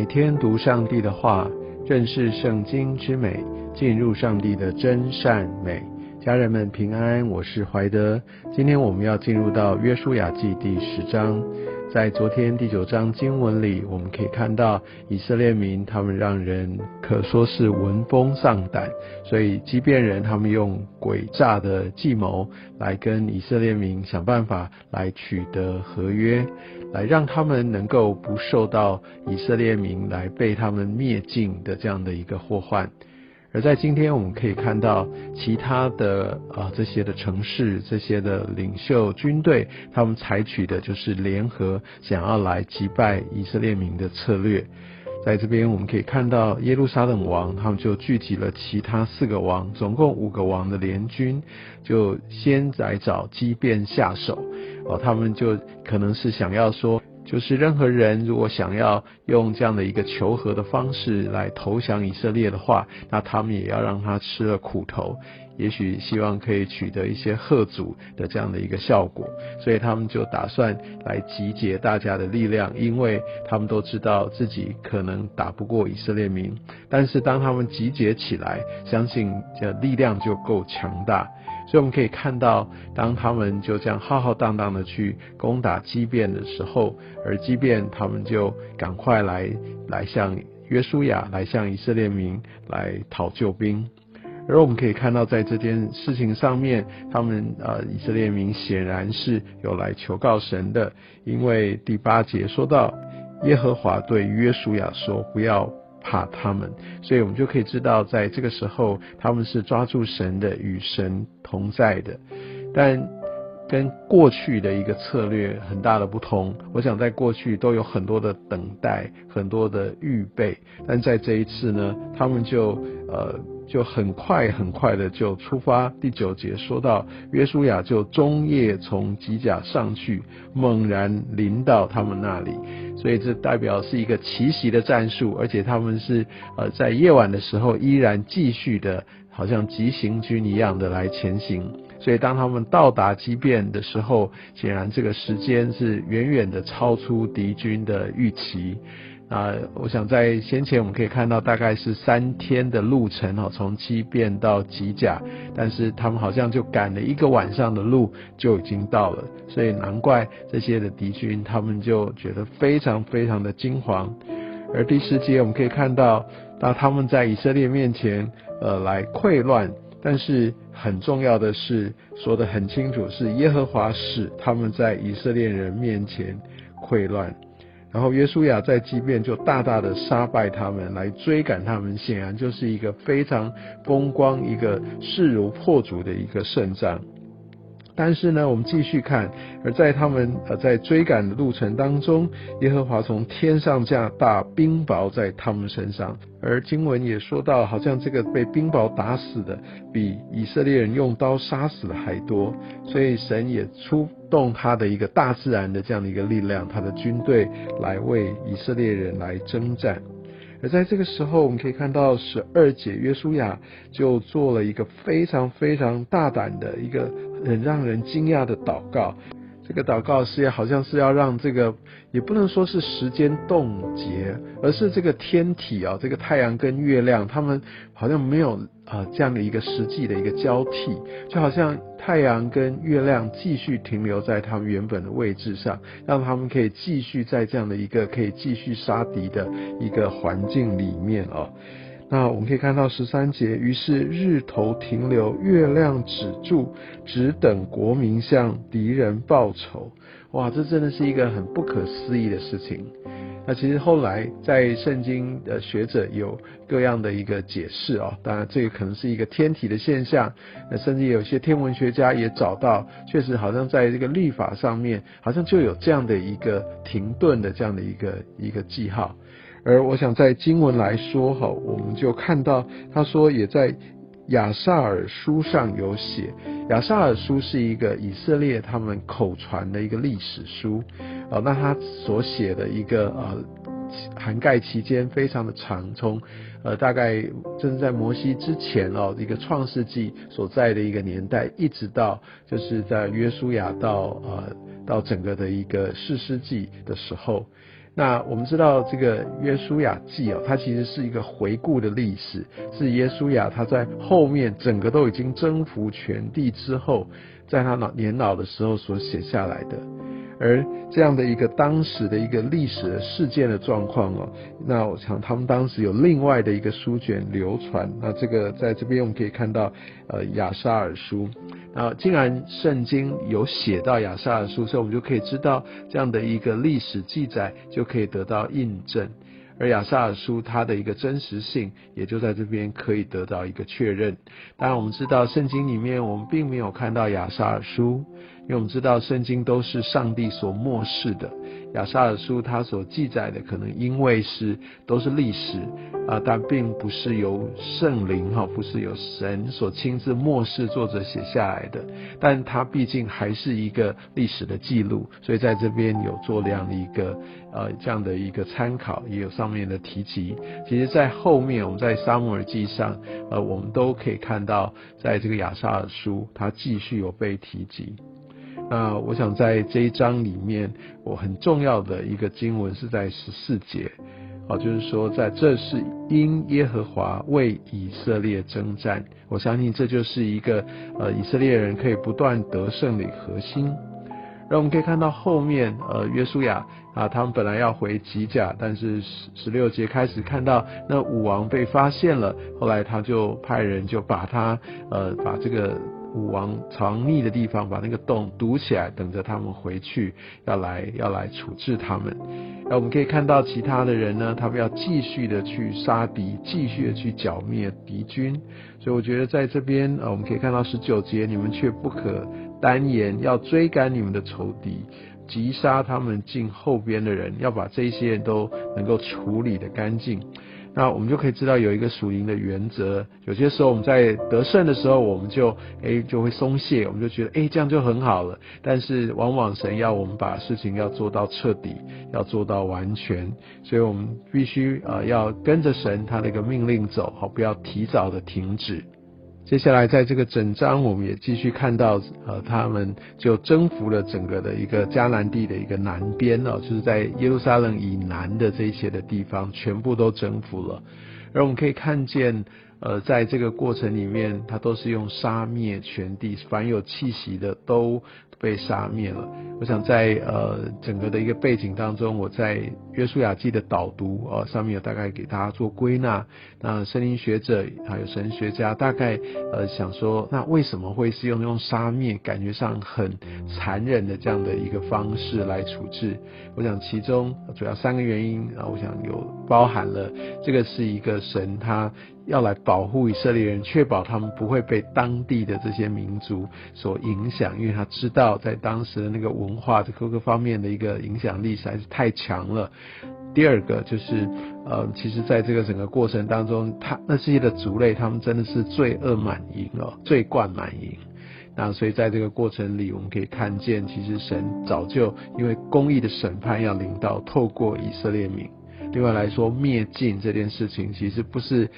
每天读上帝的话，认识圣经之美，进入上帝的真善美。家人们平安，我是怀德。今天我们要进入到约书亚记第十章。在昨天第九章经文里，我们可以看到以色列民他们让人可说是闻风丧胆，所以即便人他们用诡诈的计谋来跟以色列民想办法来取得合约，来让他们能够不受到以色列民来被他们灭尽的这样的一个祸患。而在今天，我们可以看到其他的啊这些的城市、这些的领袖军队，他们采取的就是联合，想要来击败以色列民的策略。在这边，我们可以看到耶路撒冷王，他们就聚集了其他四个王，总共五个王的联军，就先来找基变下手。哦，他们就可能是想要说。就是任何人如果想要用这样的一个求和的方式来投降以色列的话，那他们也要让他吃了苦头，也许希望可以取得一些贺祖的这样的一个效果，所以他们就打算来集结大家的力量，因为他们都知道自己可能打不过以色列民，但是当他们集结起来，相信这力量就够强大。所以我们可以看到，当他们就这样浩浩荡荡的去攻打基变的时候，而基变他们就赶快来来向约书亚，来向以色列民来讨救兵。而我们可以看到，在这件事情上面，他们呃以色列民显然是有来求告神的，因为第八节说到，耶和华对约书亚说：“不要。”怕他们，所以我们就可以知道，在这个时候他们是抓住神的，与神同在的。但跟过去的一个策略很大的不同。我想在过去都有很多的等待，很多的预备，但在这一次呢，他们就呃。就很快很快的就出发。第九节说到，约书亚就中夜从吉甲上去，猛然临到他们那里，所以这代表是一个奇袭的战术，而且他们是呃在夜晚的时候依然继续的，好像急行军一样的来前行。所以当他们到达基变的时候，显然这个时间是远远的超出敌军的预期。啊，我想在先前我们可以看到，大概是三天的路程哦，从七变到吉甲，但是他们好像就赶了一个晚上的路就已经到了，所以难怪这些的敌军他们就觉得非常非常的惊惶。而第十节我们可以看到，当他们在以色列面前呃来溃乱，但是很重要的是说的很清楚，是耶和华使他们在以色列人面前溃乱。然后约书亚在即便就大大的杀败他们，来追赶他们，显然就是一个非常风光、一个势如破竹的一个胜仗。但是呢，我们继续看，而在他们呃在追赶的路程当中，耶和华从天上降大冰雹在他们身上，而经文也说到，好像这个被冰雹打死的，比以色列人用刀杀死的还多，所以神也出动他的一个大自然的这样的一个力量，他的军队来为以色列人来征战。而在这个时候，我们可以看到十二姐约书亚就做了一个非常非常大胆的一个很让人惊讶的祷告。这个祷告是要好像是要让这个也不能说是时间冻结，而是这个天体啊，这个太阳跟月亮，他们好像没有啊这样的一个实际的一个交替，就好像太阳跟月亮继续停留在他们原本的位置上，让他们可以继续在这样的一个可以继续杀敌的一个环境里面啊。那我们可以看到十三节，于是日头停留，月亮止住，只等国民向敌人报仇。哇，这真的是一个很不可思议的事情。那其实后来在圣经的学者有各样的一个解释哦，当然这个可能是一个天体的现象。那甚至有些天文学家也找到，确实好像在这个历法上面，好像就有这样的一个停顿的这样的一个一个记号。而我想在经文来说，哈，我们就看到他说也在亚萨尔书上有写，亚萨尔书是一个以色列他们口传的一个历史书，啊，那他所写的一个呃涵盖期间非常的长，从呃大概正在摩西之前哦一个创世纪所在的一个年代，一直到就是在约书亚到呃到整个的一个士师记的时候。那我们知道这个约书亚记哦，它其实是一个回顾的历史，是耶稣亚他在后面整个都已经征服全地之后，在他老年老的时候所写下来的。而这样的一个当时的一个历史事件的状况哦，那我想他们当时有另外的一个书卷流传，那这个在这边我们可以看到，呃，亚沙尔书，那既然圣经有写到亚沙尔书，所以我们就可以知道这样的一个历史记载就可以得到印证。而亚萨尔书它的一个真实性，也就在这边可以得到一个确认。当然，我们知道圣经里面我们并没有看到亚萨尔书，因为我们知道圣经都是上帝所漠视的。亚萨尔书它所记载的，可能因为是都是历史啊，但并不是由圣灵哈，不是由神所亲自漠视作者写下来的。但它毕竟还是一个历史的记录，所以在这边有做这样的一个呃这样的一个参考，也有上面的提及。其实，在后面我们在撒母耳记上，呃，我们都可以看到，在这个亚萨尔书，它继续有被提及。那我想在这一章里面，我很重要的一个经文是在十四节，哦，就是说在这是因耶和华为以色列征战，我相信这就是一个呃以色列人可以不断得胜的核心。那我们可以看到后面，呃，约书亚啊，他们本来要回吉甲，但是十十六节开始看到那武王被发现了，后来他就派人就把他呃把这个。武王藏匿的地方，把那个洞堵起来，等着他们回去，要来要来处置他们。那我们可以看到其他的人呢，他们要继续的去杀敌，继续的去剿灭敌军。所以我觉得在这边，呃，我们可以看到十九节，你们却不可单言，要追赶你们的仇敌，击杀他们进后边的人，要把这些人都能够处理的干净。那我们就可以知道有一个属灵的原则。有些时候我们在得胜的时候，我们就诶就会松懈，我们就觉得诶这样就很好了。但是往往神要我们把事情要做到彻底，要做到完全，所以我们必须呃要跟着神他那个命令走，好不要提早的停止。接下来，在这个整章，我们也继续看到，呃，他们就征服了整个的一个迦南地的一个南边哦，就是在耶路撒冷以南的这些的地方，全部都征服了。而我们可以看见，呃，在这个过程里面，他都是用杀灭全地，凡有气息的都。被杀灭了。我想在呃整个的一个背景当中，我在约书亚记的导读呃上面有大概给大家做归纳。那森林学者还有神学家大概呃想说，那为什么会是用用杀灭，感觉上很残忍的这样的一个方式来处置？我想其中主要三个原因啊，我想有包含了这个是一个神他。要来保护以色列人，确保他们不会被当地的这些民族所影响，因为他知道在当时的那个文化的各个方面的一个影响力实在是太强了。第二个就是，呃，其实在这个整个过程当中，他那这些的族类，他们真的是罪恶满盈哦，罪贯满盈。那所以在这个过程里，我们可以看见，其实神早就因为公义的审判要临到，透过以色列民。另外来说，灭尽这件事情其实不是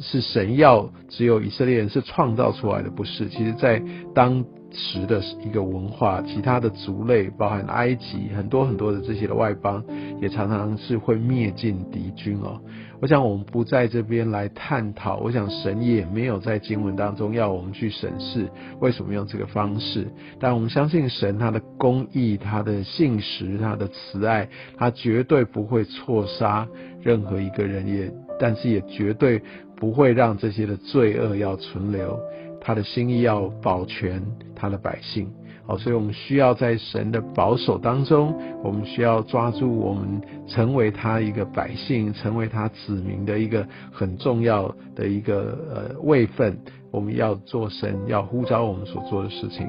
是神要只有以色列人是创造出来的，不是。其实，在当时的一个文化，其他的族类，包含埃及很多很多的这些的外邦，也常常是会灭尽敌军哦。我想我们不在这边来探讨，我想神也没有在经文当中要我们去审视为什么用这个方式，但我们相信神他的公义、他的信实、他的慈爱，他绝对不会错杀任何一个人，也但是也绝对不会让这些的罪恶要存留，他的心意要保全他的百姓。好，所以我们需要在神的保守当中，我们需要抓住我们成为他一个百姓，成为他子民的一个很重要的一个呃位份。我们要做神要呼召我们所做的事情。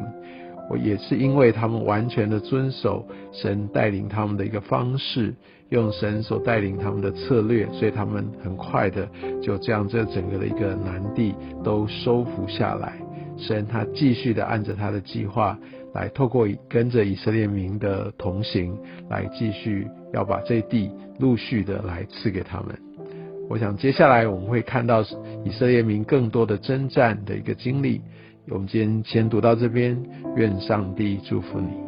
我也是因为他们完全的遵守神带领他们的一个方式，用神所带领他们的策略，所以他们很快的就这样这整个的一个南地都收服下来。神他继续的按着他的计划。来透过跟着以色列民的同行，来继续要把这地陆续的来赐给他们。我想接下来我们会看到以色列民更多的征战的一个经历。我们今天先读到这边，愿上帝祝福你。